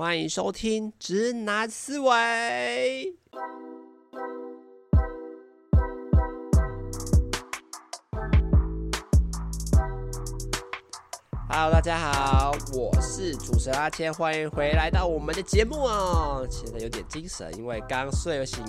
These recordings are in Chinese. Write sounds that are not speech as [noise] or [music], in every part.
欢迎收听《直男思维》。Hello，大家好，我是主持人阿谦，欢迎回来到我们的节目哦。现在有点精神，因为刚睡醒，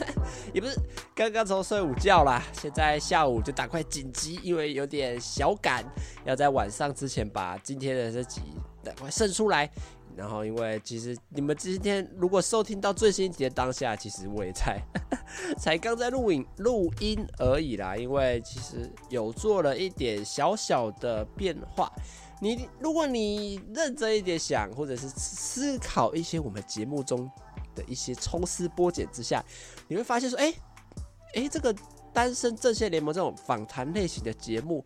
[laughs] 也不是刚刚从睡午觉啦。现在下午就赶快紧急，因为有点小赶，要在晚上之前把今天的这集赶快生出来。然后，因为其实你们今天如果收听到最新一集的当下，其实我也才 [laughs] 才刚在录影录音而已啦。因为其实有做了一点小小的变化。你如果你认真一点想，或者是思考一些我们节目中的一些抽丝剥茧之下，你会发现说，哎，哎，这个单身阵线联盟这种访谈类型的节目，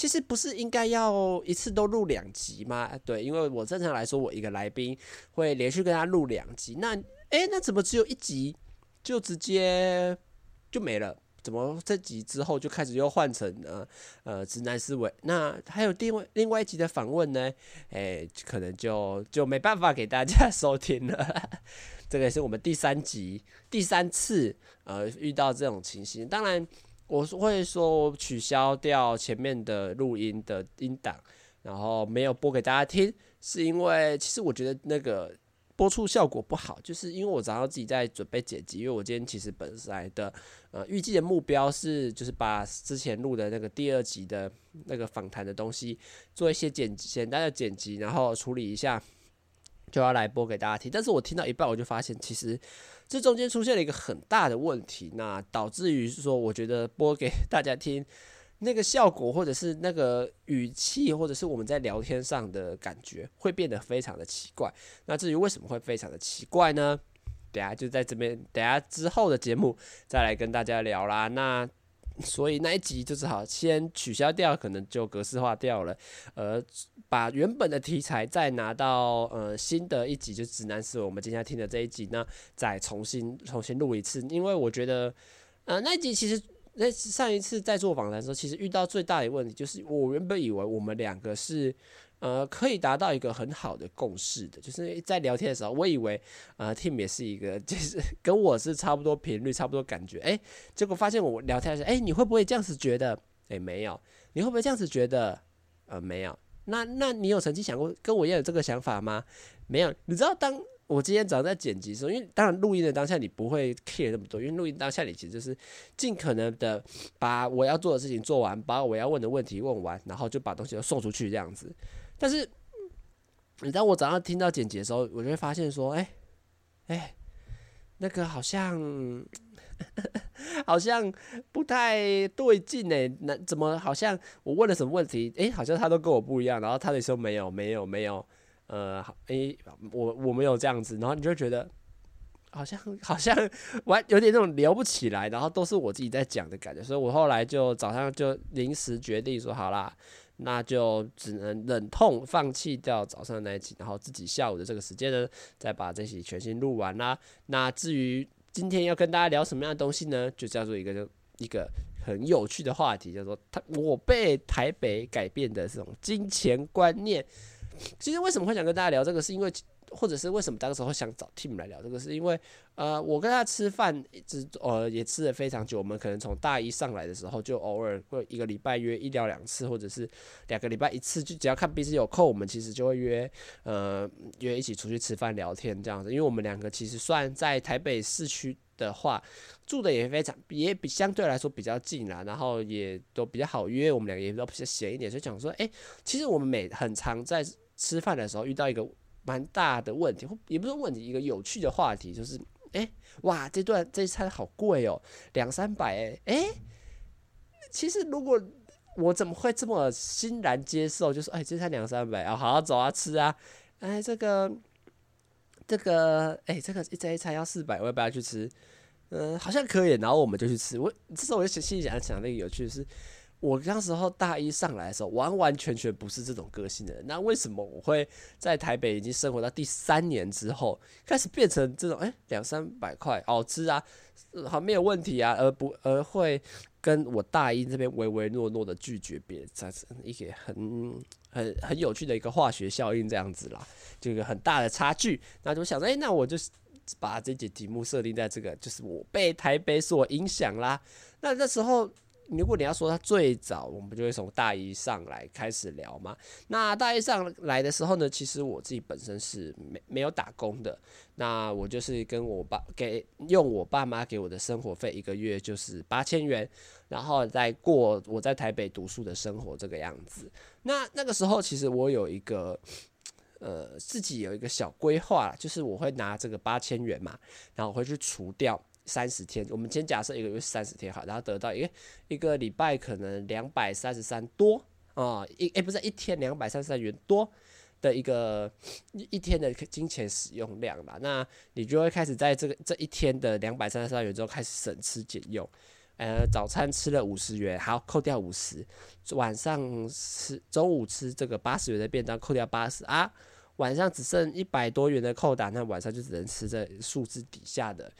其实不是应该要一次都录两集吗？对，因为我正常来说，我一个来宾会连续跟他录两集，那，哎，那怎么只有一集就直接就没了？怎么这集之后就开始又换成呃呃直男思维？那还有另外另外一集的访问呢？哎，可能就就没办法给大家 [laughs] 收听了。这个是我们第三集第三次呃遇到这种情形。当然我会说取消掉前面的录音的音档，然后没有播给大家听，是因为其实我觉得那个。播出效果不好，就是因为我早上自己在准备剪辑，因为我今天其实本来的呃预计的目标是，就是把之前录的那个第二集的那个访谈的东西做一些简简单的剪辑，然后处理一下，就要来播给大家听。但是我听到一半，我就发现其实这中间出现了一个很大的问题，那导致于是说，我觉得播给大家听。那个效果，或者是那个语气，或者是我们在聊天上的感觉，会变得非常的奇怪。那至于为什么会非常的奇怪呢？等下就在这边，等下之后的节目再来跟大家聊啦。那所以那一集就只好先取消掉，可能就格式化掉了，呃，把原本的题材再拿到呃新的一集，就直男思维我们今天听的这一集呢，再重新重新录一次，因为我觉得呃那一集其实。那上一次在做访谈的时候，其实遇到最大的问题就是，我原本以为我们两个是，呃，可以达到一个很好的共识的，就是在聊天的时候，我以为，呃，Tim 也是一个，就是跟我是差不多频率、差不多感觉，哎，结果发现我聊天的时候，哎，你会不会这样子觉得？哎，没有，你会不会这样子觉得？呃，没有。那那你有曾经想过跟我一样有这个想法吗？没有。你知道当。我今天早上在剪辑的时候，因为当然录音的当下你不会 care 那么多，因为录音当下你其实就是尽可能的把我要做的事情做完，把我要问的问题问完，然后就把东西都送出去这样子。但是，你当我早上听到剪辑的时候，我就会发现说，哎，哎，那个好像 [laughs] 好像不太对劲哎，那怎么好像我问了什么问题，哎，好像他都跟我不一样，然后他就说没有没有没有。呃，好，哎，我我没有这样子，然后你就觉得好像好像 [laughs] 玩有点那种聊不起来，然后都是我自己在讲的感觉，所以我后来就早上就临时决定说，好啦，那就只能忍痛放弃掉早上那一集，然后自己下午的这个时间呢，再把这集全新录完啦。那至于今天要跟大家聊什么样的东西呢，就叫做一个就一个很有趣的话题，叫做他我被台北改变的这种金钱观念。其实为什么会想跟大家聊这个，是因为，或者是为什么当时会想找 Tim 来聊这个，是因为，呃，我跟他吃饭一直呃也吃了非常久，我们可能从大一上来的时候就偶尔会一个礼拜约一聊两次，或者是两个礼拜一次，就只要看彼此有空，我们其实就会约呃约一起出去吃饭聊天这样子，因为我们两个其实算在台北市区的话，住的也非常也比相对来说比较近啦，然后也都比较好约，我们两个也都比较闲一点，所以讲说，哎，其实我们每很常在。吃饭的时候遇到一个蛮大的问题，也不是问题，一个有趣的话题，就是，哎，哇，这段这一餐好贵哦，两三百哎，哎，其实如果我怎么会这么欣然接受，就是，哎，这餐两三百啊，好好走啊，吃啊，哎，这个，这个，哎，这个这一餐要四百，我要不要去吃？嗯，好像可以，然后我们就去吃。我这时候我就心里想想，那个有趣的是。我那时候大一上来的时候，完完全全不是这种个性的人。那为什么我会在台北已经生活到第三年之后，开始变成这种哎两三百块好吃啊，好没有问题啊，而不而会跟我大一这边唯唯诺诺的拒绝别人，这是一个很很很有趣的一个化学效应这样子啦，就一个很大的差距。那就想说，哎、那我就把这节题目设定在这个，就是我被台北所影响啦。那那时候。如果你要说他最早，我们就会从大一上来开始聊嘛。那大一上来的时候呢，其实我自己本身是没没有打工的。那我就是跟我爸给用我爸妈给我的生活费，一个月就是八千元，然后再过我在台北读书的生活这个样子。那那个时候其实我有一个呃自己有一个小规划，就是我会拿这个八千元嘛，然后我会去除掉。三十天，我们先假设一个月三十天好，然后得到一个一个礼拜可能两百三十三多啊，一诶、不是一天两百三十三元多的一个一天的金钱使用量吧，那你就会开始在这个这一天的两百三十三元之后开始省吃俭用，呃，早餐吃了五十元，好，扣掉五十，晚上吃中午吃这个八十元的便当，扣掉八十啊，晚上只剩一百多元的扣打，那晚上就只能吃这数字底下的。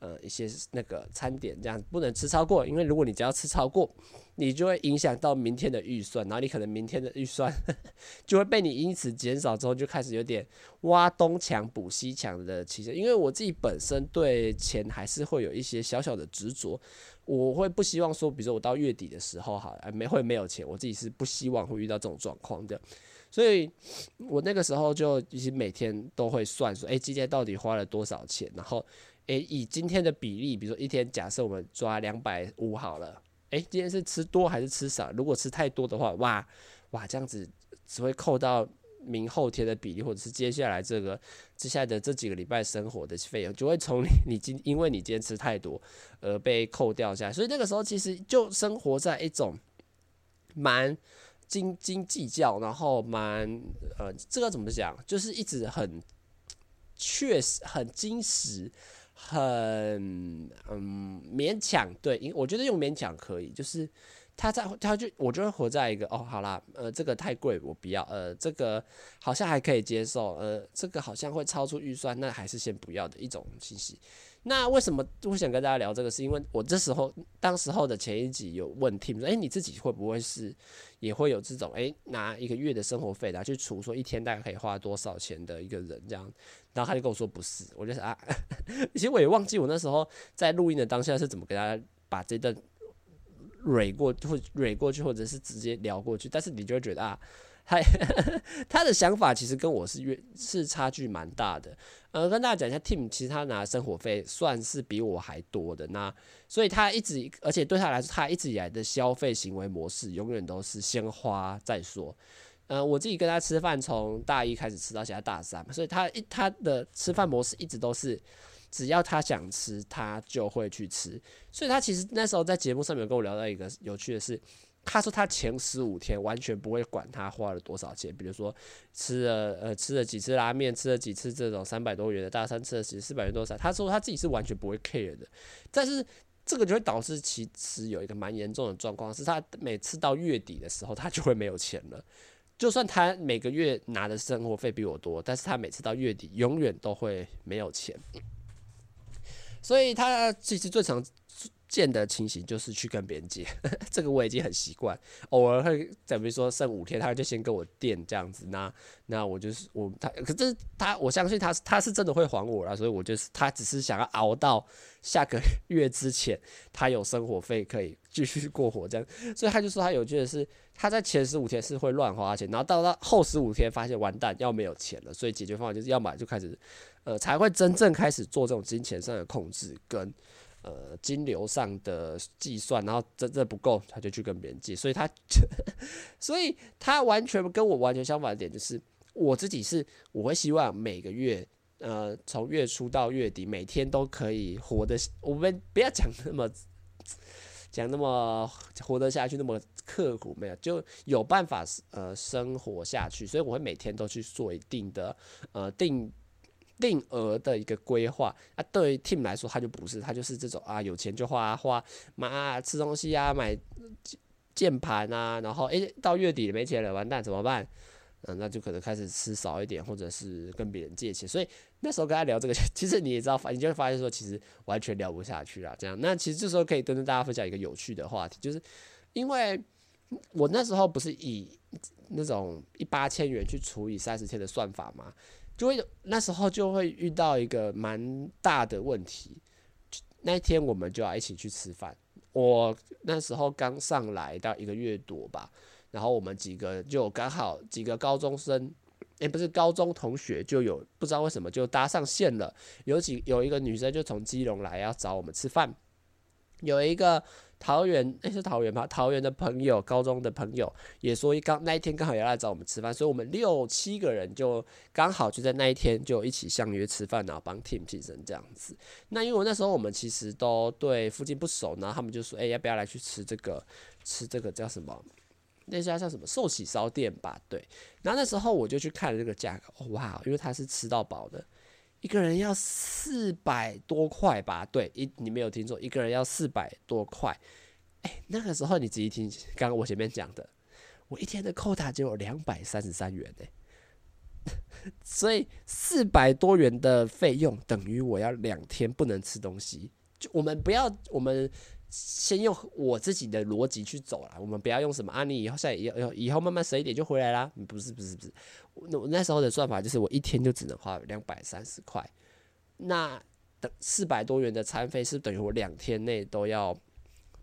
呃，一些那个餐点这样不能吃超过，因为如果你只要吃超过，你就会影响到明天的预算，然后你可能明天的预算 [laughs] 就会被你因此减少之后，就开始有点挖东墙补西墙的倾向。因为我自己本身对钱还是会有一些小小的执着，我会不希望说，比如说我到月底的时候哈，没会没有钱，我自己是不希望会遇到这种状况的，所以我那个时候就其实每天都会算说，诶，今天到底花了多少钱，然后。诶，以今天的比例，比如说一天，假设我们抓两百五好了。诶，今天是吃多还是吃少？如果吃太多的话，哇哇，这样子只会扣到明后天的比例，或者是接下来这个接下来的这几个礼拜生活的费用，就会从你你今因为你今天吃太多而被扣掉下来。所以那个时候其实就生活在一种蛮斤斤计较，然后蛮呃，这个怎么讲？就是一直很确实很精实。很嗯勉强，对，因我觉得用勉强可以，就是他在他就我就会活在一个哦，好啦，呃，这个太贵，我不要，呃，这个好像还可以接受，呃，这个好像会超出预算，那还是先不要的一种信息。那为什么我想跟大家聊这个？是因为我这时候当时候的前一集有问 Tim 说，诶，你自己会不会是也会有这种诶，拿一个月的生活费来去除说一天大概可以花多少钱的一个人这样？然后他就跟我说不是，我就说啊，[laughs] 其实我也忘记我那时候在录音的当下是怎么跟大家把这段蕊过或蕊过去，或者是直接聊过去，但是你就会觉得啊。他他的想法其实跟我是越是差距蛮大的，呃，跟大家讲一下，Tim 其实他拿生活费算是比我还多的，那所以他一直，而且对他来说，他一直以来的消费行为模式永远都是先花再说。呃，我自己跟他吃饭，从大一开始吃到现在大三，所以他一他的吃饭模式一直都是，只要他想吃，他就会去吃。所以他其实那时候在节目上面有跟我聊到一个有趣的事。他说他前十五天完全不会管他花了多少钱，比如说吃了呃吃了几次拉面，吃了几次这种三百多元的大餐，吃了几四百元多少。他说他自己是完全不会 care 的，但是这个就会导致其实有一个蛮严重的状况，是他每次到月底的时候，他就会没有钱了。就算他每个月拿的生活费比我多，但是他每次到月底永远都会没有钱。所以他其实最常。见的情形就是去跟别人借，[laughs] 这个我已经很习惯。偶尔会，假如说剩五天，他就先跟我垫这样子。那那我就是我他，可是他我相信他他是真的会还我啦，所以我就是他只是想要熬到下个月之前，他有生活费可以继续过活这样。所以他就说他有趣的是，他在前十五天是会乱花钱，然后到了后十五天发现完蛋要没有钱了，所以解决方法就是要么就开始呃才会真正开始做这种金钱上的控制跟。呃，金流上的计算，然后这这不够，他就去跟别人借，所以他，[laughs] 所以他完全跟我完全相反的点就是，我自己是我会希望每个月，呃，从月初到月底，每天都可以活得，我们不要讲那么 [laughs] 讲那么活得下去，那么刻苦，没有就有办法呃生活下去，所以我会每天都去做一定的呃定。定额的一个规划啊，对于 Tim 来说，他就不是，他就是这种啊，有钱就花花买啊，吃东西啊，买键盘啊，然后诶、到月底没钱了，完蛋怎么办？嗯，那就可能开始吃少一点，或者是跟别人借钱。所以那时候跟他聊这个，[laughs] 其实你也知道，你就会发现说，其实完全聊不下去了。这样，那其实这时候可以跟大家分享一个有趣的话题，就是因为我那时候不是以那种一八千元去除以三十天的算法嘛，就会那时候就会遇到一个蛮大的问题。那一天我们就要一起去吃饭。我那时候刚上来到一个月多吧，然后我们几个就刚好几个高中生，也不是高中同学，就有不知道为什么就搭上线了。有几有一个女生就从基隆来要找我们吃饭，有一个。桃园，那、是桃园吧？桃园的朋友，高中的朋友也说，一刚那一天刚好要来找我们吃饭，所以我们六七个人就刚好就在那一天就一起相约吃饭，然后帮 Team 庆生这样子。那因为那时候我们其实都对附近不熟，然后他们就说：“哎、要不要来去吃这个？吃这个叫什么？那家叫什么寿喜烧店吧？”对。然后那时候我就去看了这个价格，哇，因为他是吃到饱的。一个人要四百多块吧？对，一你没有听错，一个人要四百多块。哎，那个时候你仔细听，刚刚我前面讲的，我一天的扣打只有两百三十三元呢。[laughs] 所以四百多元的费用等于我要两天不能吃东西。就我们不要，我们先用我自己的逻辑去走啦。我们不要用什么啊？你以后下以后以后慢慢省一点就回来啦。不是不是不是。那我那时候的算法就是，我一天就只能花两百三十块，那等四百多元的餐费是等于我两天内都要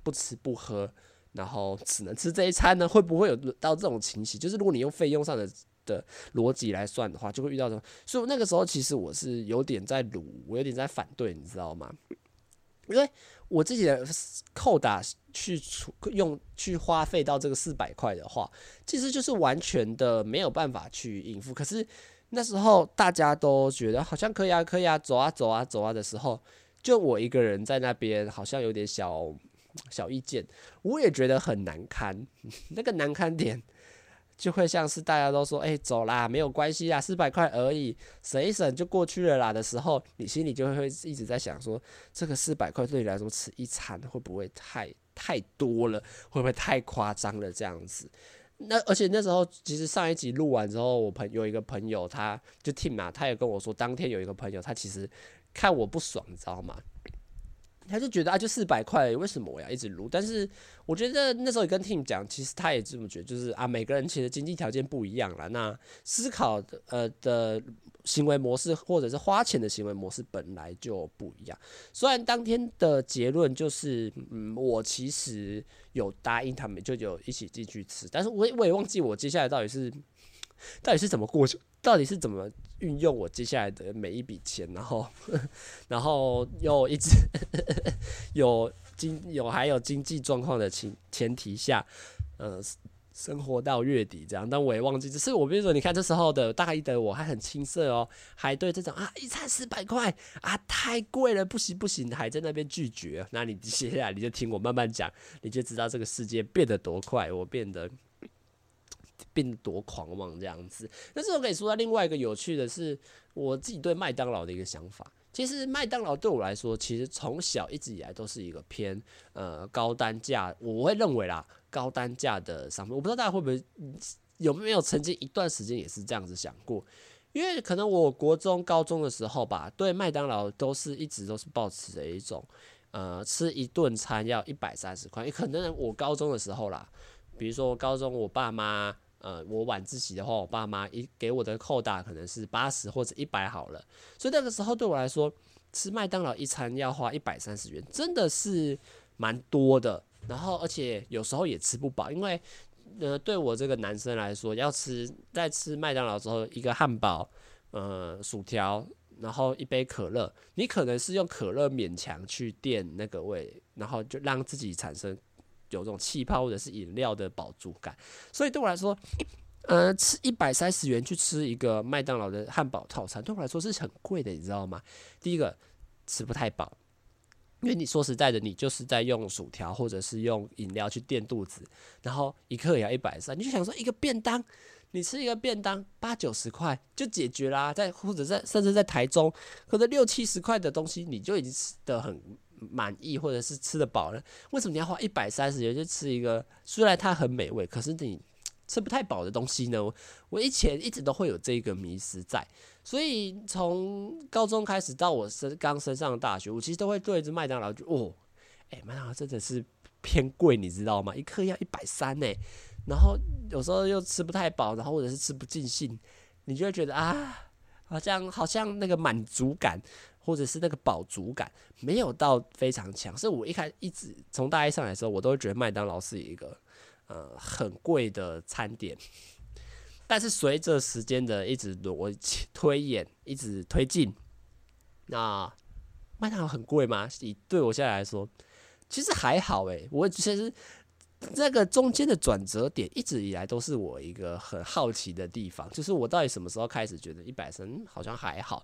不吃不喝，然后只能吃这一餐呢？会不会有到这种情形？就是如果你用费用上的的逻辑来算的话，就会遇到这种。所以那个时候其实我是有点在卢，我有点在反对，你知道吗？因为我自己的扣打去用去花费到这个四百块的话，其实就是完全的没有办法去应付。可是那时候大家都觉得好像可以啊，可以啊，走啊，走啊，走啊的时候，就我一个人在那边，好像有点小小意见，我也觉得很难堪。[laughs] 那个难堪点。就会像是大家都说，哎、走啦，没有关系啊，四百块而已，省一省就过去了啦的时候，你心里就会一直在想说，这个四百块对你来说吃一餐会不会太太多了？会不会太夸张了？这样子。那而且那时候其实上一集录完之后，我朋有一个朋友，他就 Tim 嘛，他也跟我说，当天有一个朋友，他其实看我不爽，你知道吗？他就觉得啊，就四百块，为什么我要一直撸？但是我觉得那时候也跟 Tim 讲，其实他也这么觉得，就是啊，每个人其实经济条件不一样啦。那思考的呃的行为模式，或者是花钱的行为模式本来就不一样。虽然当天的结论就是，嗯，我其实有答应他们，就有一起进去吃，但是我我也忘记我接下来到底是。到底是怎么过去？到底是怎么运用我接下来的每一笔钱？然后，[laughs] 然后又一直 [laughs] 有经有还有经济状况的前前提下，呃，生活到月底这样。但我也忘记，只是我比如说，你看这时候的大一的我还很青涩哦，还对这种啊一餐四百块啊太贵了，不行不行，还在那边拒绝。那你接下来你就听我慢慢讲，你就知道这个世界变得多快，我变得。变多狂妄这样子，但是我可以说到另外一个有趣的是，我自己对麦当劳的一个想法。其实麦当劳对我来说，其实从小一直以来都是一个偏呃高单价，我会认为啦高单价的商品。我不知道大家会不会有没有曾经一段时间也是这样子想过，因为可能我国中高中的时候吧，对麦当劳都是一直都是抱持着一种呃吃一顿餐要一百三十块，也可能我高中的时候啦，比如说高中我爸妈。呃，我晚自习的话，我爸妈一给我的扣打可能是八十或者一百好了，所以那个时候对我来说，吃麦当劳一餐要花一百三十元，真的是蛮多的。然后而且有时候也吃不饱，因为呃，对我这个男生来说，要吃在吃麦当劳之后，一个汉堡，呃，薯条，然后一杯可乐，你可能是用可乐勉强去垫那个胃，然后就让自己产生。有这种气泡或者是饮料的饱足感，所以对我来说，呃，吃一百三十元去吃一个麦当劳的汉堡套餐，对我来说是很贵的，你知道吗？第一个吃不太饱，因为你说实在的，你就是在用薯条或者是用饮料去垫肚子，然后一克也要一百三，你就想说一个便当，你吃一个便当八九十块就解决啦，在或者在甚至在台中，可能六七十块的东西你就已经吃得很。满意或者是吃得饱了，为什么你要花一百三十元去吃一个虽然它很美味，可是你吃不太饱的东西呢？我以前一直都会有这个迷失在，所以从高中开始到我升刚升上大学，我其实都会对着麦当劳就哦，哎、麦当劳真的是偏贵，你知道吗？一克要一百三呢。然后有时候又吃不太饱，然后或者是吃不尽兴，你就会觉得啊，好像好像那个满足感或者是那个饱足感没有到非常强。所以我一开一直从大一上来的时候，我都会觉得麦当劳是一个呃很贵的餐点。但是随着时间的一直我 [laughs] 推演，一直推进，那麦当劳很贵吗？以对我现在来说，其实还好诶、欸，我其实。这个中间的转折点一直以来都是我一个很好奇的地方，就是我到底什么时候开始觉得一百升好像还好？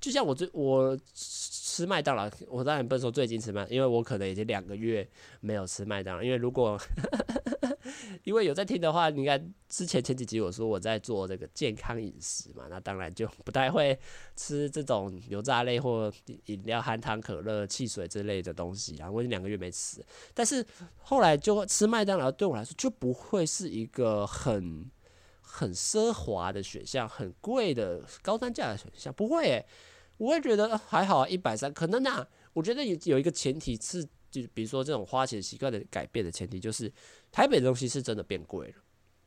就像我最我吃麦当劳，我当然不能说最近吃麦，因为我可能已经两个月没有吃麦当劳，因为如果。[laughs] 因为有在听的话，你看之前前几集我说我在做这个健康饮食嘛，那当然就不太会吃这种油炸类或饮料、含糖可乐、汽水之类的东西啊。我已经两个月没吃，但是后来就吃麦当劳，对我来说就不会是一个很很奢华的选项，很贵的高单价的选项，不会诶、我会觉得还好，一百三可能啊。我觉得有有一个前提是。就比如说这种花钱习惯的改变的前提，就是台北的东西是真的变贵了。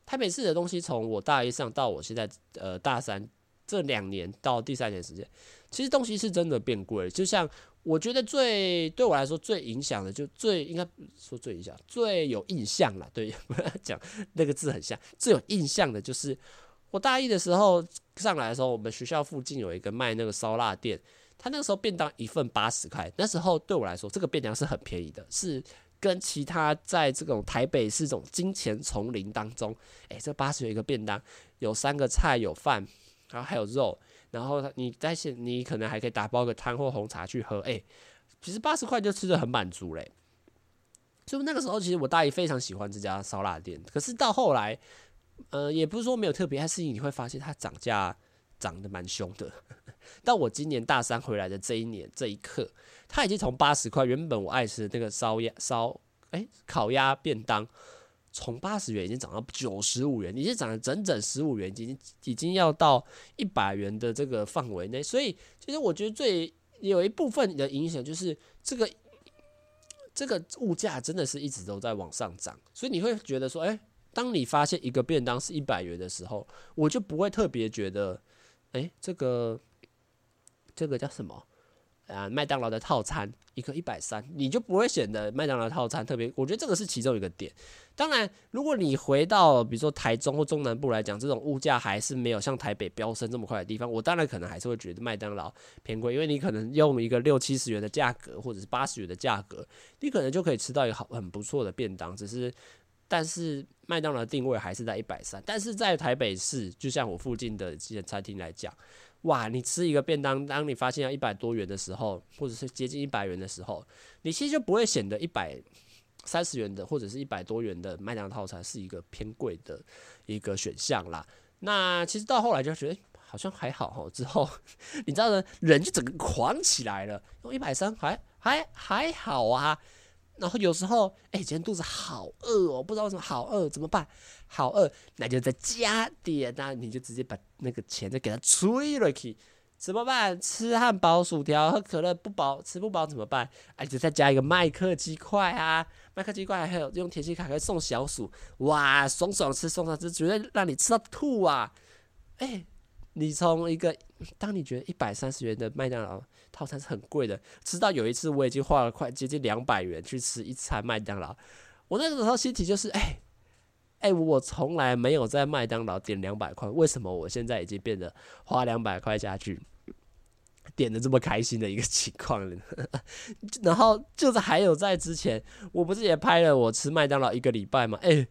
台北市的东西，从我大一上到我现在呃大三这两年到第三年时间，其实东西是真的变贵了。就像我觉得最对我来说最影响的，就最应该说最影响、最有印象了。对，[laughs] 讲那个字很像，最有印象的就是我大一的时候上来的时候，我们学校附近有一个卖那个烧腊店。他那个时候便当一份八十块，那时候对我来说，这个便当是很便宜的，是跟其他在这种台北市这种金钱丛林当中，哎、这八十元一个便当，有三个菜，有饭，然后还有肉，然后你在线，你可能还可以打包个汤或红茶去喝，哎、其实八十块就吃得很满足嘞。所以那个时候，其实我大姨非常喜欢这家烧腊店，可是到后来，呃，也不是说没有特别，但是你会发现它涨价涨得蛮凶的。[laughs] 到我今年大三回来的这一年这一刻，它已经从八十块，原本我爱吃的那个烧鸭烧哎烤鸭便当，从八十元已经涨到九十五元，已经涨了整整十五元，已经已经要到一百元的这个范围内。所以其实我觉得最有一部分的影响就是这个这个物价真的是一直都在往上涨，所以你会觉得说，哎，当你发现一个便当是一百元的时候，我就不会特别觉得，哎，这个。这个叫什么？啊，麦当劳的套餐一个一百三，你就不会显得麦当劳套餐特别。我觉得这个是其中一个点。当然，如果你回到比如说台中或中南部来讲，这种物价还是没有像台北飙升这么快的地方，我当然可能还是会觉得麦当劳偏贵，因为你可能用一个六七十元的价格或者是八十元的价格，你可能就可以吃到一个好很不错的便当。只是，但是麦当劳定位还是在一百三，但是在台北市，就像我附近的这些餐厅来讲。哇！你吃一个便当，当你发现要一百多元的时候，或者是接近一百元的时候，你其实就不会显得一百三十元的或者是一百多元的麦当劳套餐是一个偏贵的一个选项啦。那其实到后来就觉得，好像还好哈。之后你知道呢，人就整个狂起来了，用一百三还还还好啊。然后有时候，哎、欸，今天肚子好饿哦，不知道为什么好饿，怎么办？好饿，那就再加点，那你就直接把那个钱再给它吹了去，怎么办？吃汉堡、薯条、喝可乐不饱，吃不饱怎么办？哎、啊，就再加一个麦克鸡块啊，麦克鸡块还有用甜心卡可以送小薯，哇，爽爽吃，爽爽吃，绝对让你吃到吐啊！哎、你从一个，当你觉得一百三十元的麦当劳。套餐是很贵的，直到有一次我已经花了快接近两百元去吃一餐麦当劳，我那个时候心情就是，哎、欸，哎、我从来没有在麦当劳点两百块，为什么我现在已经变得花两百块下去点的这么开心的一个情况了？[laughs] 然后就是还有在之前，我不是也拍了我吃麦当劳一个礼拜吗？哎、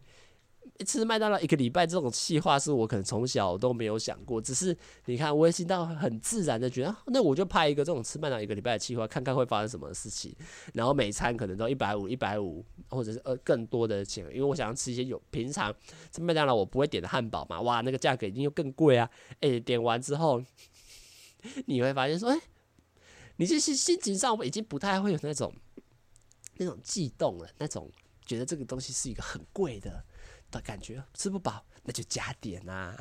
吃麦当劳一个礼拜这种企划是我可能从小都没有想过，只是你看我也听到很自然的觉得，那我就拍一个这种吃麦当劳一个礼拜的企划，看看会发生什么事情。然后每餐可能都一百五、一百五，或者是呃更多的钱，因为我想要吃一些有平常吃麦当劳我不会点的汉堡嘛，哇，那个价格一定又更贵啊！诶、点完之后 [laughs] 你会发现说，诶、你这些心情上已经不太会有那种那种悸动了，那种觉得这个东西是一个很贵的。的感觉吃不饱，那就加点呐、啊。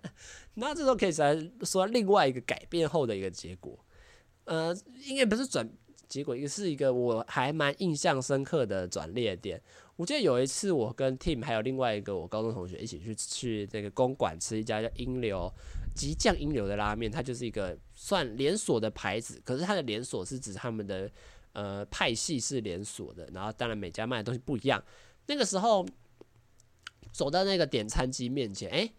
[laughs] 那这时候可以来说另外一个改变后的一个结果，呃，应该不是转结果，一个是一个我还蛮印象深刻的转捩点。我记得有一次，我跟 Tim 还有另外一个我高中同学一起去去这个公馆吃一家叫英流激酱英流的拉面，它就是一个算连锁的牌子，可是它的连锁是指他们的呃派系是连锁的，然后当然每家卖的东西不一样。那个时候走到那个点餐机面前，哎。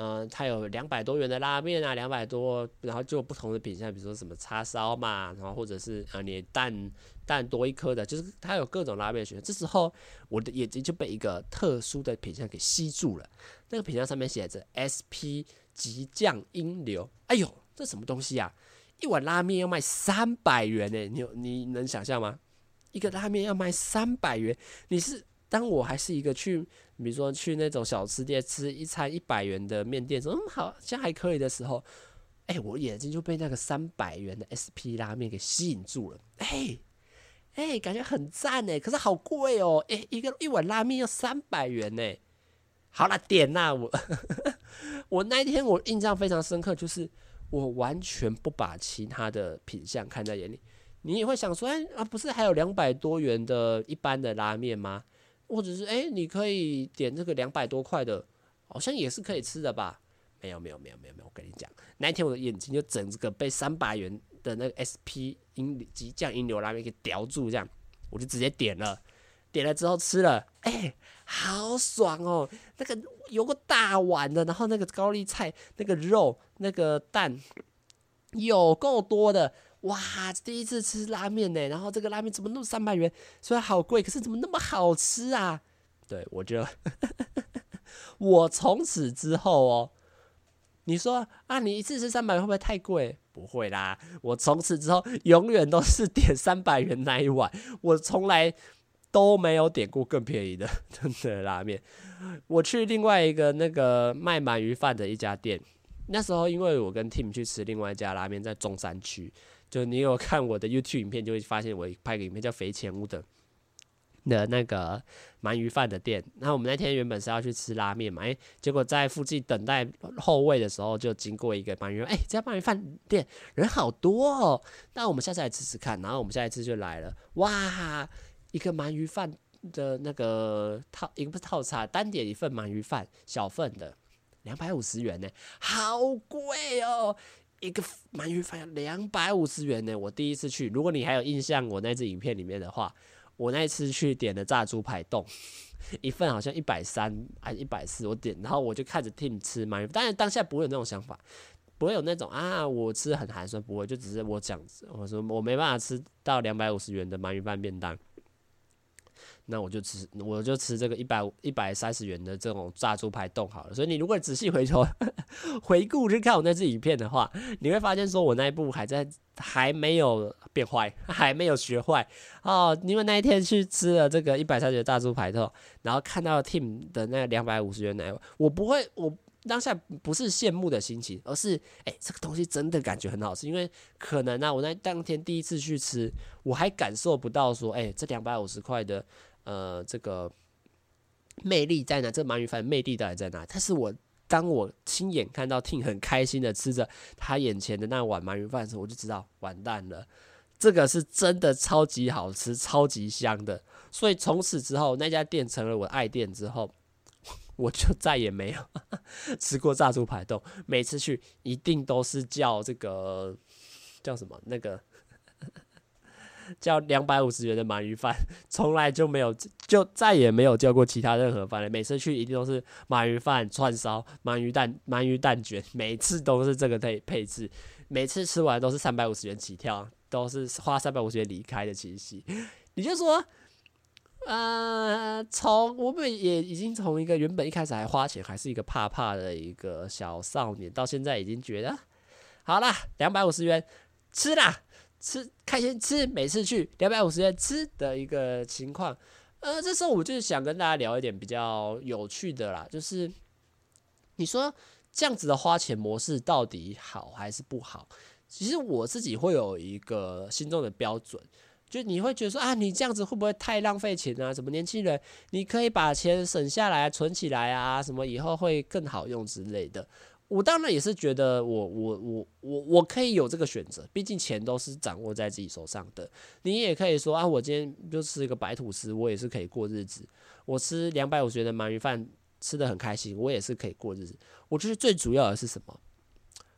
嗯、它有两百多元的拉面啊，两百多，然后就不同的品相，比如说什么叉烧嘛，然后或者是呃你蛋蛋多一颗的，就是它有各种拉面选择。这时候我的眼睛就被一个特殊的品相给吸住了，那个品相上面写着 SP 激酱英流，哎呦，这什么东西啊？一碗拉面要卖三百元呢，你你能想象吗？一个拉面要卖三百元，你是？当我还是一个去，比如说去那种小吃店吃一餐一百元的面店，说嗯好像还可以的时候，哎、我眼睛就被那个三百元的 SP 拉面给吸引住了，哎、哎、感觉很赞哎，可是好贵哦，哎，一个一碗拉面要三百元呢。好了，点啦，我 [laughs] 我那一天我印象非常深刻，就是我完全不把其他的品相看在眼里。你也会想说，哎啊，不是还有两百多元的一般的拉面吗？或者是哎、你可以点这个两百多块的，好像也是可以吃的吧？没有没有没有没有没有，我跟你讲，那一天我的眼睛就整个被三百元的那个 SP 英激酱英流拉面给叼住，这样我就直接点了，点了之后吃了，哎、好爽哦！那个有个大碗的，然后那个高丽菜、那个肉、那个蛋有够多的。哇，第一次吃拉面呢，然后这个拉面怎么那么三百元？虽然好贵，可是怎么那么好吃啊？对，我就，[laughs] 我从此之后哦，你说啊，你一次吃三百元会不会太贵？不会啦，我从此之后永远都是点三百元那一碗，我从来都没有点过更便宜的 [laughs] 真的拉面。我去另外一个那个卖鳗鱼饭的一家店，那时候因为我跟 Tim 去吃另外一家拉面，在中山区。就你有看我的 YouTube 影片，就会发现我拍个影片叫肥前屋的的那个鳗鱼饭的店。然后我们那天原本是要去吃拉面嘛，哎，结果在附近等待后位的时候，就经过一个鳗鱼，哎，这家鳗鱼饭店人好多哦。那我们下次来吃吃看。然后我们下一次就来了，哇，一个鳗鱼饭的那个套，一个不是套餐，单点一份鳗鱼饭，小份的，两百五十元呢，好贵哦。一个鳗鱼饭要两百五十元呢！我第一次去，如果你还有印象，我那支影片里面的话，我那次去点的炸猪排冻，一份好像一百三还是一百四，我点，然后我就看着 Tim 吃鳗鱼，当然当下不会有那种想法，不会有那种啊，我吃很寒酸，不会，就只是我讲，我说我没办法吃到两百五十元的鳗鱼饭便当。那我就吃，我就吃这个一百一百三十元的这种炸猪排冻好了。所以你如果仔细回头 [laughs] 回顾去看我那支影片的话，你会发现说我那一部还在还没有变坏，[laughs] 还没有学坏哦。因为那一天去吃了这个一百三十元炸猪排冻，然后看到 Tim 的那两百五十元奶油，我不会，我当下不是羡慕的心情，而是哎、这个东西真的感觉很好吃。因为可能呢、我在当天第一次去吃，我还感受不到说，哎、这两百五十块的。呃，这个魅力在哪？这鳗鱼饭魅力到底在哪？但是我当我亲眼看到 Tim 很开心的吃着他眼前的那碗鳗鱼饭的时候，我就知道完蛋了，这个是真的超级好吃、超级香的。所以从此之后，那家店成了我爱店之后，[laughs] 我就再也没有吃过炸猪排冻。每次去一定都是叫这个叫什么那个。叫两百五十元的鳗鱼饭，[laughs] 从来就没有，就再也没有叫过其他任何饭了。每次去一定都是鳗鱼饭、串烧、鳗鱼蛋、鳗鱼蛋卷，每次都是这个配配置。每次吃完都是三百五十元起跳，都是花三百五十元离开的气息。你就说，呃，从我们也已经从一个原本一开始还花钱，还是一个怕怕的一个小少年，到现在已经觉得好啦，两百五十元吃啦。吃开心吃，每次去两百五十元吃的一个情况，呃，这时候我就是想跟大家聊一点比较有趣的啦，就是你说这样子的花钱模式到底好还是不好？其实我自己会有一个心中的标准，就你会觉得说啊，你这样子会不会太浪费钱啊？什么年轻人你可以把钱省下来存起来啊，什么以后会更好用之类的。我当然也是觉得我我我我我可以有这个选择，毕竟钱都是掌握在自己手上的。你也可以说啊，我今天就吃一个白吐司，我也是可以过日子。我吃两百五十元的鳗鱼饭，吃得很开心，我也是可以过日子。我觉得最主要的是什么？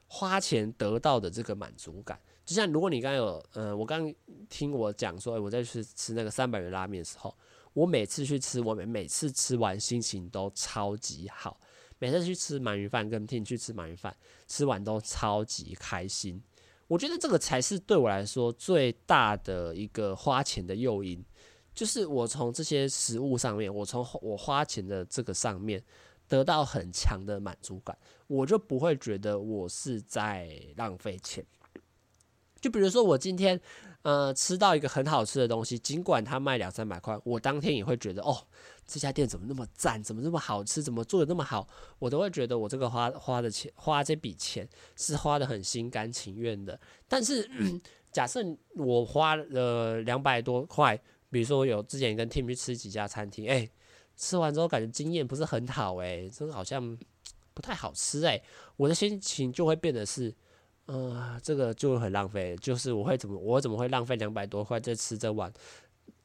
花钱得到的这个满足感。就像如果你刚有，呃，我刚听我讲说，我在去吃那个三百元拉面的时候，我每次去吃，我每每次吃完心情都超级好。每次去吃鳗鱼饭，跟听去吃鳗鱼饭，吃完都超级开心。我觉得这个才是对我来说最大的一个花钱的诱因，就是我从这些食物上面，我从我花钱的这个上面得到很强的满足感，我就不会觉得我是在浪费钱。就比如说我今天。呃，吃到一个很好吃的东西，尽管它卖两三百块，我当天也会觉得，哦，这家店怎么那么赞，怎么那么好吃，怎么做的那么好，我都会觉得我这个花花的钱，花这笔钱是花的很心甘情愿的。但是，[clears throat] 假设我花了两百多块，比如说我有之前跟 Tim 去吃几家餐厅，哎，吃完之后感觉经验不是很好，哎，真的好像不太好吃，哎，我的心情就会变得是。嗯、呃，这个就很浪费。就是我会怎么，我怎么会浪费两百多块在吃这碗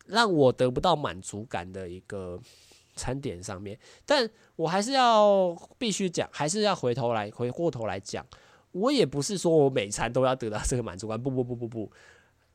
让我得不到满足感的一个餐点上面？但我还是要必须讲，还是要回头来回过头来讲，我也不是说我每餐都要得到这个满足感。不不不不不，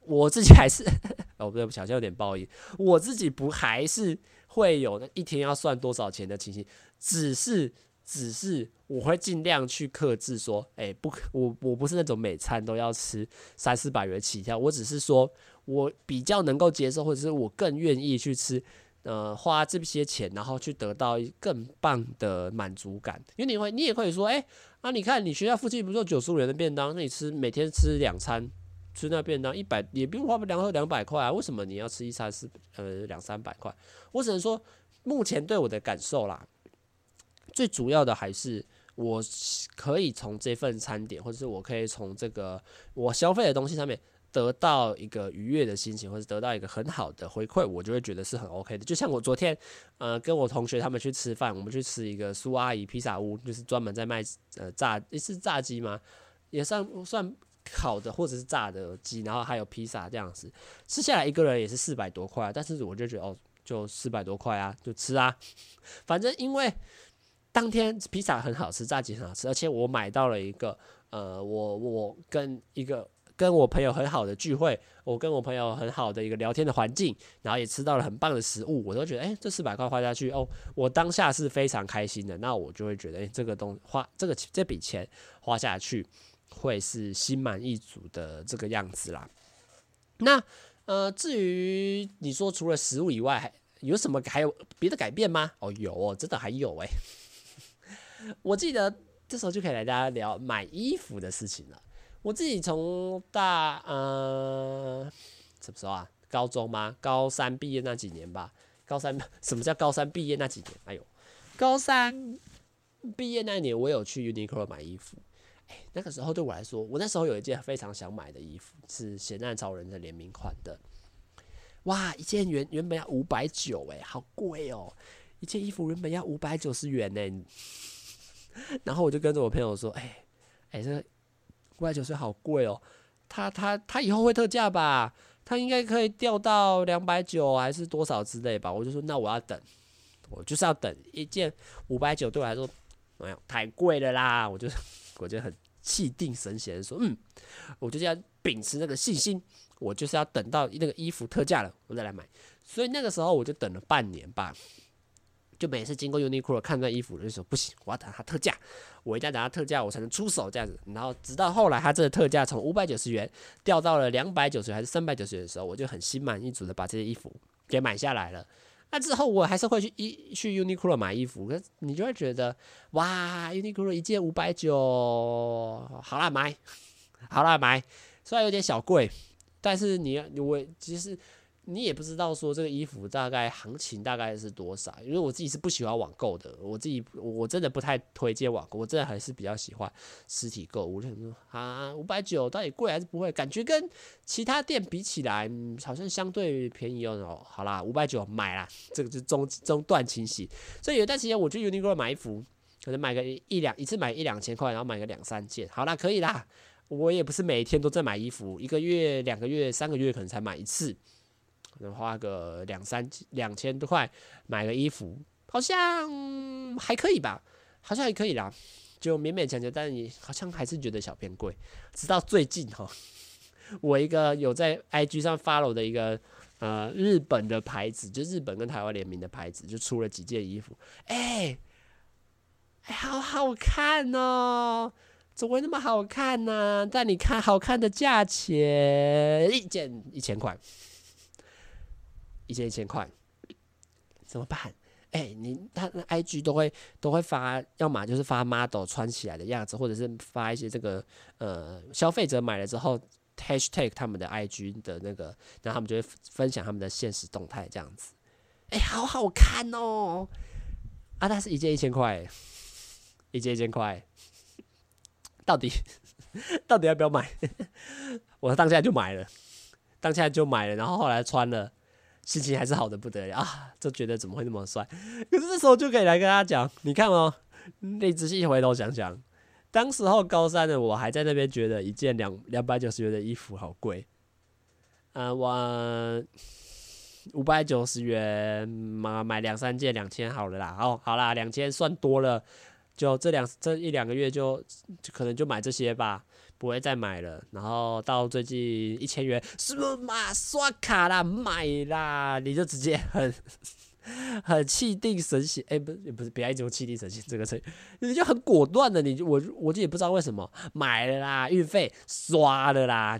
我自己还是 [laughs] 哦，不对，好像有点报应。我自己不还是会有那一天要算多少钱的情形，只是。只是我会尽量去克制，说，哎、欸，不，我我不是那种每餐都要吃三四百元起跳，我只是说我比较能够接受，或者是我更愿意去吃，呃，花这些钱，然后去得到更棒的满足感。因为你会，你也可以说，哎、欸，啊，你看你学校附近不是有九十五元的便当，那你吃每天吃两餐，吃那便当一百也不用花两两百块啊，为什么你要吃一餐是呃两三百块？我只能说，目前对我的感受啦。最主要的还是我可以从这份餐点，或者是我可以从这个我消费的东西上面得到一个愉悦的心情，或者得到一个很好的回馈，我就会觉得是很 OK 的。就像我昨天，呃，跟我同学他们去吃饭，我们去吃一个苏阿姨披萨屋，就是专门在卖呃炸，是炸鸡吗？也算算烤的或者是炸的鸡，然后还有披萨这样子，吃下来一个人也是四百多块，但是我就觉得哦，就四百多块啊，就吃啊，[laughs] 反正因为。当天披萨很好吃，炸鸡很好吃，而且我买到了一个，呃，我我跟一个跟我朋友很好的聚会，我跟我朋友很好的一个聊天的环境，然后也吃到了很棒的食物，我都觉得，哎，这四百块花下去，哦，我当下是非常开心的，那我就会觉得，哎，这个东花这个这笔钱花下去，会是心满意足的这个样子啦。那呃，至于你说除了食物以外，还有什么还有别的改变吗？哦，有哦，真的还有哎。我记得这时候就可以来大家聊买衣服的事情了。我自己从大呃怎么说啊？高中吗？高三毕业那几年吧。高三 [laughs] 什么叫高三毕业那几年？哎呦，高三毕业那年，我有去 Uniqlo 买衣服。哎，那个时候对我来说，我那时候有一件非常想买的衣服，是咸蛋超人的联名款的。哇，一件原原本要五百九，哎，好贵哦！一件衣服原本要五百九十元呢。然后我就跟着我朋友说：“哎、欸，哎、这个五百九十好贵哦，他他他以后会特价吧？他应该可以掉到两百九还是多少之类吧？”我就说：“那我要等，我就是要等一件五百九，对我来说，哎呀，太贵了啦！”我就我就很气定神闲的说：“嗯，我就是要秉持那个信心，我就是要等到那个衣服特价了，我再来买。”所以那个时候我就等了半年吧。就每次经过 Uniqlo 看那衣服，就说不行，我要等它特价，我一定要等它特价，我才能出手这样子。然后直到后来，它这个特价从五百九十元掉到了两百九十还是三百九十元的时候，我就很心满意足的把这些衣服给买下来了。那之后我还是会去一去 Uniqlo 买衣服，可你就会觉得哇，Uniqlo 一件五百九，好啦买，好啦买，虽然有点小贵，但是你我其实。你也不知道说这个衣服大概行情大概是多少，因为我自己是不喜欢网购的，我自己我真的不太推荐网购，我真的还是比较喜欢实体购物。就说啊，五百九到底贵还是不会？感觉跟其他店比起来，好像相对便宜哦。好啦，五百九买啦，这个是中中段清洗。所以有一段时间我去 Uniqlo 买衣服，可能买个一两一次买一两千块，然后买个两三件，好啦，可以啦。我也不是每天都在买衣服，一个月、两个月、三个月可能才买一次，可能花个两三两千多块买个衣服，好像还可以吧，好像还可以啦，就勉勉强强，但你好像还是觉得小偏贵。直到最近哈，[laughs] 我一个有在 IG 上 follow 的一个呃日本的牌子，就日本跟台湾联名的牌子，就出了几件衣服，哎，哎，好好看哦。怎么会那么好看呢？但你看，好看的价钱，一件一千块，一件一千块，怎么办？哎、你他 IG 都会都会发，要么就是发 model 穿起来的样子，或者是发一些这个呃消费者买了之后 hashtag 他们的 IG 的那个，然后他们就会分享他们的现实动态这样子。哎、好好看哦！啊，那是一件一千块，一件一千块。到底到底要不要买？[laughs] 我当下就买了，当下就买了，然后后来穿了，心情还是好的不得了啊！就觉得怎么会那么帅？可是这时候就可以来跟大家讲，你看哦，你仔细回头想想，当时候高三的我还在那边觉得一件两两百九十元的衣服好贵，啊，我五百九十元嘛买两三件两千好了啦，哦，好啦，两千算多了。就这两这一两个月就，就可能就买这些吧，不会再买了。然后到最近一千元，是不嘛？刷卡啦，买啦，你就直接很很气定神闲。哎、不是不是，别爱这种气定神闲这个词，你就很果断的，你就我我就也不知道为什么买了啦，运费刷了啦，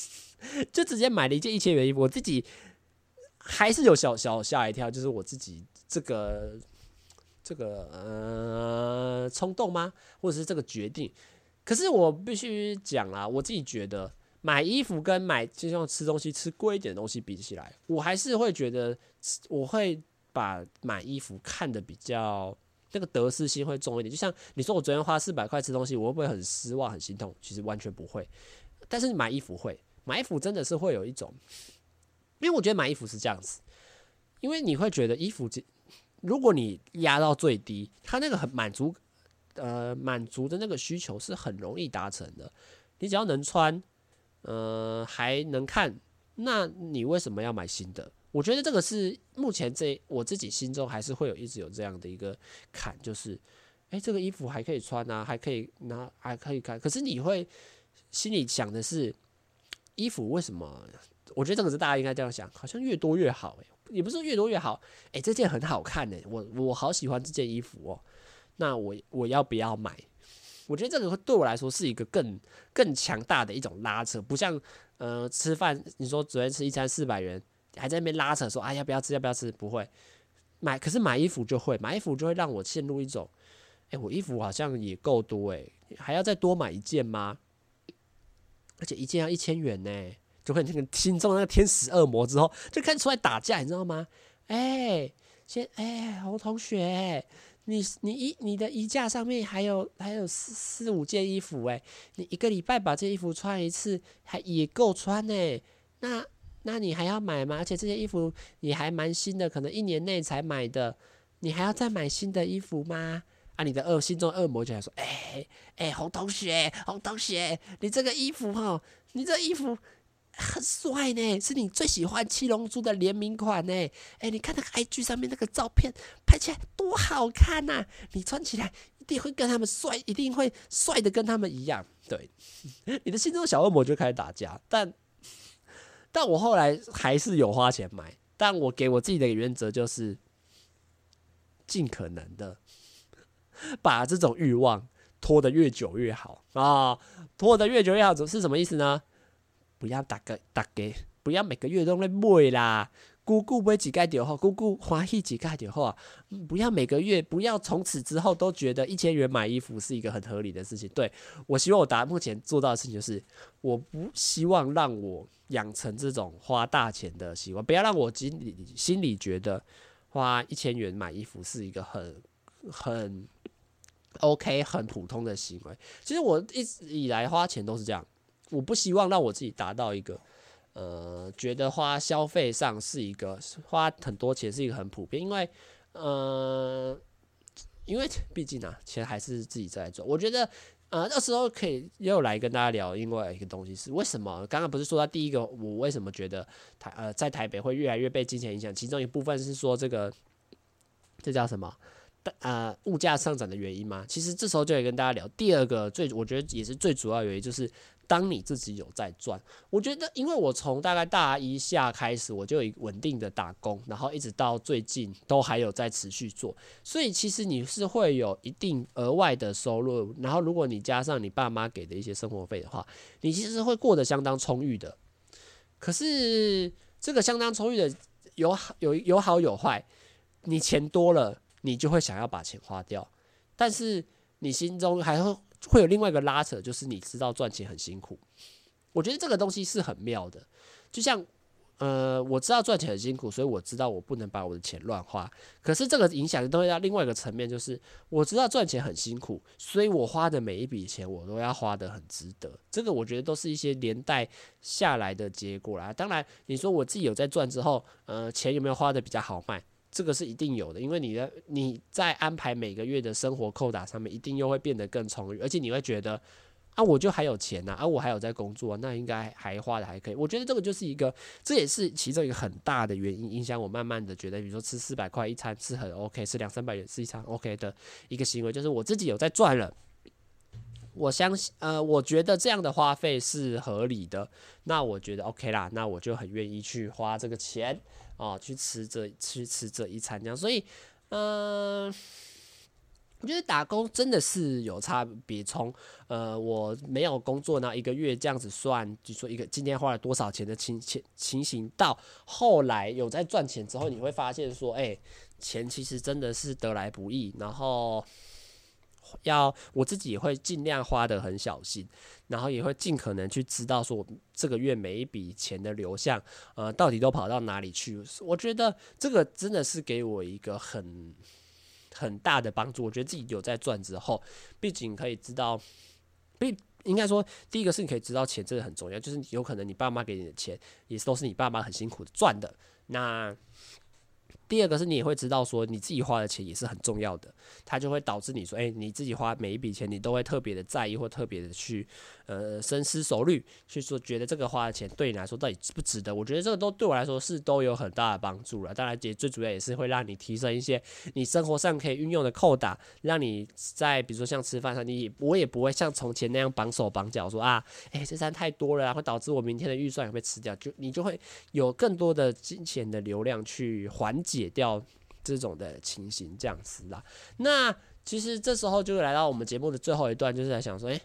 [laughs] 就直接买了一件一千元衣服。我自己还是有小小吓一跳，就是我自己这个。这个呃冲动吗？或者是这个决定？可是我必须讲啦，我自己觉得买衣服跟买就像吃东西吃贵一点的东西比起来，我还是会觉得我会把买衣服看得比较那个得失心会重一点。就像你说我昨天花四百块吃东西，我会不会很失望很心痛？其实完全不会。但是买衣服会，买衣服真的是会有一种，因为我觉得买衣服是这样子，因为你会觉得衣服如果你压到最低，他那个很满足，呃，满足的那个需求是很容易达成的。你只要能穿，呃，还能看，那你为什么要买新的？我觉得这个是目前这我自己心中还是会有一直有这样的一个坎，就是，哎，这个衣服还可以穿啊，还可以拿，还可以看。可是你会心里想的是，衣服为什么？我觉得这个是大家应该这样想，好像越多越好，欸，也不是越多越好，哎、这件很好看呢，我我好喜欢这件衣服哦，那我我要不要买？我觉得这个对我来说是一个更更强大的一种拉扯，不像呃吃饭，你说昨天吃一餐四百元，还在那边拉扯说啊要不要吃要不要吃，不会买，可是买衣服就会，买衣服就会让我陷入一种，哎、我衣服好像也够多哎，还要再多买一件吗？而且一件要一千元呢。就会那个心中那个天使恶魔之后，就开始出来打架，你知道吗？哎、先哎，洪同学，你你衣你的衣架上面还有还有四四五件衣服哎，你一个礼拜把这衣服穿一次，还也够穿呢。那那你还要买吗？而且这件衣服你还蛮新的，可能一年内才买的，你还要再买新的衣服吗？啊，你的恶心中恶魔就来说，哎、欸、哎、欸，洪同学，洪同学，你这个衣服哈，你这衣服。很帅呢，是你最喜欢七龙珠的联名款呢。哎，你看那个 IG 上面那个照片，拍起来多好看呐！你穿起来一定会跟他们帅，一定会帅的跟他们一样。对，[laughs] 你的心中小恶魔就开始打架。但，但我后来还是有花钱买。但我给我自己的原则就是，尽可能的 [laughs] 把这种欲望拖得越久越好啊！拖得越久越好，是什么意思呢？不要大个大个，不要每个月都来买啦。姑姑买几盖就好，姑姑欢喜几盖就好。不要每个月，不要从此之后都觉得一千元买衣服是一个很合理的事情。对，我希望我达目前做到的事情就是，我不希望让我养成这种花大钱的习惯，不要让我心里心里觉得花一千元买衣服是一个很很 OK 很普通的行为。其实我一直以来花钱都是这样。我不希望让我自己达到一个，呃，觉得花消费上是一个花很多钱是一个很普遍，因为，呃，因为 [laughs] 毕竟啊，钱还是自己在赚。我觉得，呃，那时候可以又来跟大家聊另外一个东西是为什么？刚刚不是说到第一个，我为什么觉得台呃在台北会越来越被金钱影响？其中一部分是说这个，这叫什么？呃，物价上涨的原因吗？其实这时候就可以跟大家聊第二个最，我觉得也是最主要原因就是。当你自己有在赚，我觉得，因为我从大概大一下开始，我就有稳定的打工，然后一直到最近都还有在持续做，所以其实你是会有一定额外的收入，然后如果你加上你爸妈给的一些生活费的话，你其实会过得相当充裕的。可是这个相当充裕的有好有有好有坏，你钱多了，你就会想要把钱花掉，但是你心中还会。会有另外一个拉扯，就是你知道赚钱很辛苦。我觉得这个东西是很妙的，就像呃，我知道赚钱很辛苦，所以我知道我不能把我的钱乱花。可是这个影响都会到另外一个层面，就是我知道赚钱很辛苦，所以我花的每一笔钱我都要花得很值得。这个我觉得都是一些连带下来的结果啦。当然，你说我自己有在赚之后，呃，钱有没有花得比较好卖？这个是一定有的，因为你的你在安排每个月的生活扣打上面，一定又会变得更充裕，而且你会觉得啊，我就还有钱呐，啊，我还有在工作，那应该还花的还可以。我觉得这个就是一个，这也是其中一个很大的原因，影响我慢慢的觉得，比如说吃四百块一餐是很 OK，吃两三百元是一餐 OK 的一个行为，就是我自己有在赚了，我相信呃，我觉得这样的花费是合理的，那我觉得 OK 啦，那我就很愿意去花这个钱。哦，去吃这去吃这一餐这样，所以，嗯、我觉得打工真的是有差别。从呃，我没有工作那一个月这样子算，就说一个今天花了多少钱的情情情形，到后来有在赚钱之后，你会发现说，哎，钱其实真的是得来不易，然后。要我自己也会尽量花得很小心，然后也会尽可能去知道说，我这个月每一笔钱的流向，呃，到底都跑到哪里去？我觉得这个真的是给我一个很很大的帮助。我觉得自己有在赚之后，毕竟可以知道，毕应该说，第一个是你可以知道钱真的很重要，就是有可能你爸妈给你的钱，也都是你爸妈很辛苦赚的。那第二个是你也会知道说你自己花的钱也是很重要的，它就会导致你说，诶，你自己花每一笔钱，你都会特别的在意或特别的去。呃，深思熟虑去说，觉得这个花的钱对你来说到底值不值得？我觉得这个都对我来说是都有很大的帮助了。当然，也最主要也是会让你提升一些你生活上可以运用的扣打，让你在比如说像吃饭上，你我也不会像从前那样绑手绑脚说啊，诶，这餐太多了，会导致我明天的预算也会吃掉。就你就会有更多的金钱的流量去缓解解掉这种的情形，这样子啦。那其实这时候就来到我们节目的最后一段，就是在想说，诶。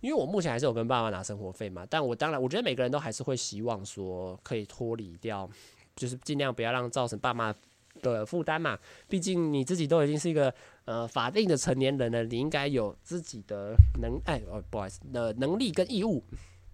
因为我目前还是有跟爸妈拿生活费嘛，但我当然我觉得每个人都还是会希望说可以脱离掉，就是尽量不要让造成爸妈的负担嘛。毕竟你自己都已经是一个呃法定的成年人了，你应该有自己的能哎哦不好意思的能力跟义务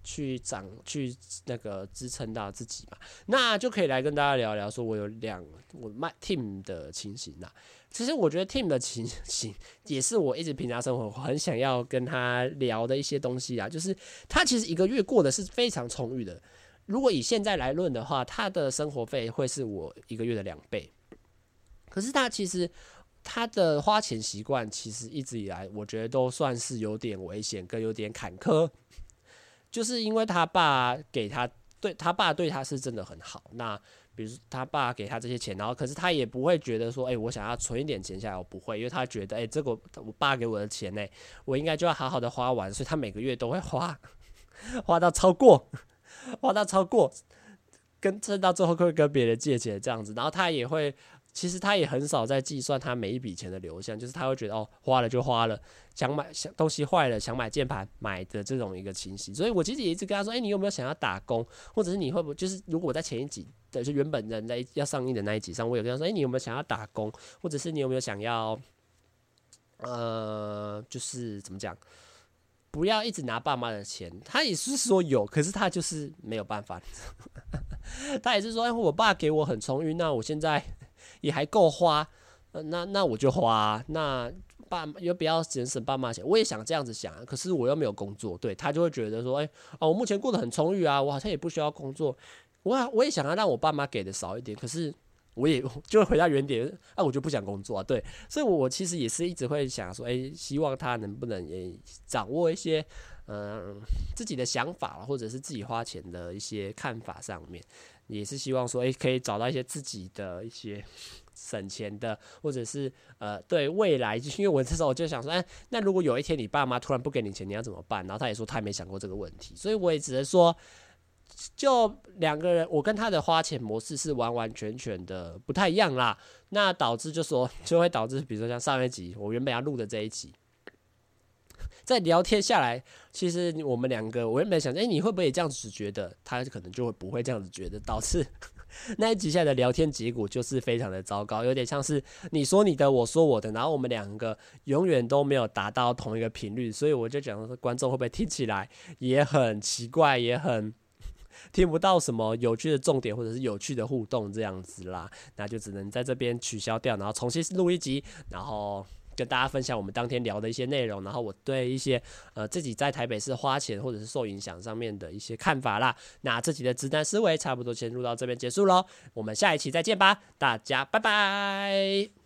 去长去那个支撑到自己嘛。那就可以来跟大家聊聊，说我有两我卖 team 的情形啦。其实我觉得 team 的情形 [laughs] 也是我一直平常生活很想要跟他聊的一些东西啊，就是他其实一个月过得是非常充裕的。如果以现在来论的话，他的生活费会是我一个月的两倍。可是他其实他的花钱习惯其实一直以来我觉得都算是有点危险跟有点坎坷，就是因为他爸给他对他爸对他是真的很好。那比如他爸给他这些钱，然后可是他也不会觉得说，哎，我想要存一点钱下来，我不会，因为他觉得，哎，这个我爸给我的钱呢，我应该就要好好的花完，所以他每个月都会花，[laughs] 花到超过，花到超过，跟甚至到最后会跟别人借钱这样子，然后他也会。其实他也很少在计算他每一笔钱的流向，就是他会觉得哦，花了就花了，想买想东西坏了想买键盘买的这种一个情形。所以我其实也一直跟他说，哎，你有没有想要打工，或者是你会不就是如果我在前一集的就原本的那要上映的那一集上，我有跟他说，哎，你有没有想要打工，或者是你有没有想要，呃，就是怎么讲，不要一直拿爸妈的钱。他也是说有，可是他就是没有办法，[laughs] 他也是说，哎，我爸给我很充裕，那我现在。也还够花，呃，那那我就花，那爸又不要节省爸妈钱，我也想这样子想，可是我又没有工作，对，他就会觉得说，哎、哦，我目前过得很充裕啊，我好像也不需要工作，我我也想要让我爸妈给的少一点，可是我也 [laughs] 就会回到原点，啊，我就不想工作啊，对，所以我其实也是一直会想说，诶，希望他能不能也掌握一些，嗯，自己的想法，或者是自己花钱的一些看法上面，也是希望说，诶，可以找到一些自己的一些 [laughs] 省钱的，或者是呃，对未来，就是因为我这时候我就想说，哎，那如果有一天你爸妈突然不给你钱，你要怎么办？然后他也说他也没想过这个问题，所以我也只能说。就两个人，我跟他的花钱模式是完完全全的不太一样啦。那导致就说就会导致，比如说像上一集我原本要录的这一集，在聊天下来，其实我们两个我原本想，哎，你会不会也这样子觉得？他可能就会不会这样子觉得，导致 [laughs] 那一集下的聊天结果就是非常的糟糕，有点像是你说你的，我说我的，然后我们两个永远都没有达到同一个频率，所以我就讲说，观众会不会听起来也很奇怪，也很。[laughs] 听不到什么有趣的重点或者是有趣的互动这样子啦，那就只能在这边取消掉，然后重新录一集，然后跟大家分享我们当天聊的一些内容，然后我对一些呃自己在台北市花钱或者是受影响上面的一些看法啦。那这集的直男思维差不多先录到这边结束喽，我们下一期再见吧，大家拜拜。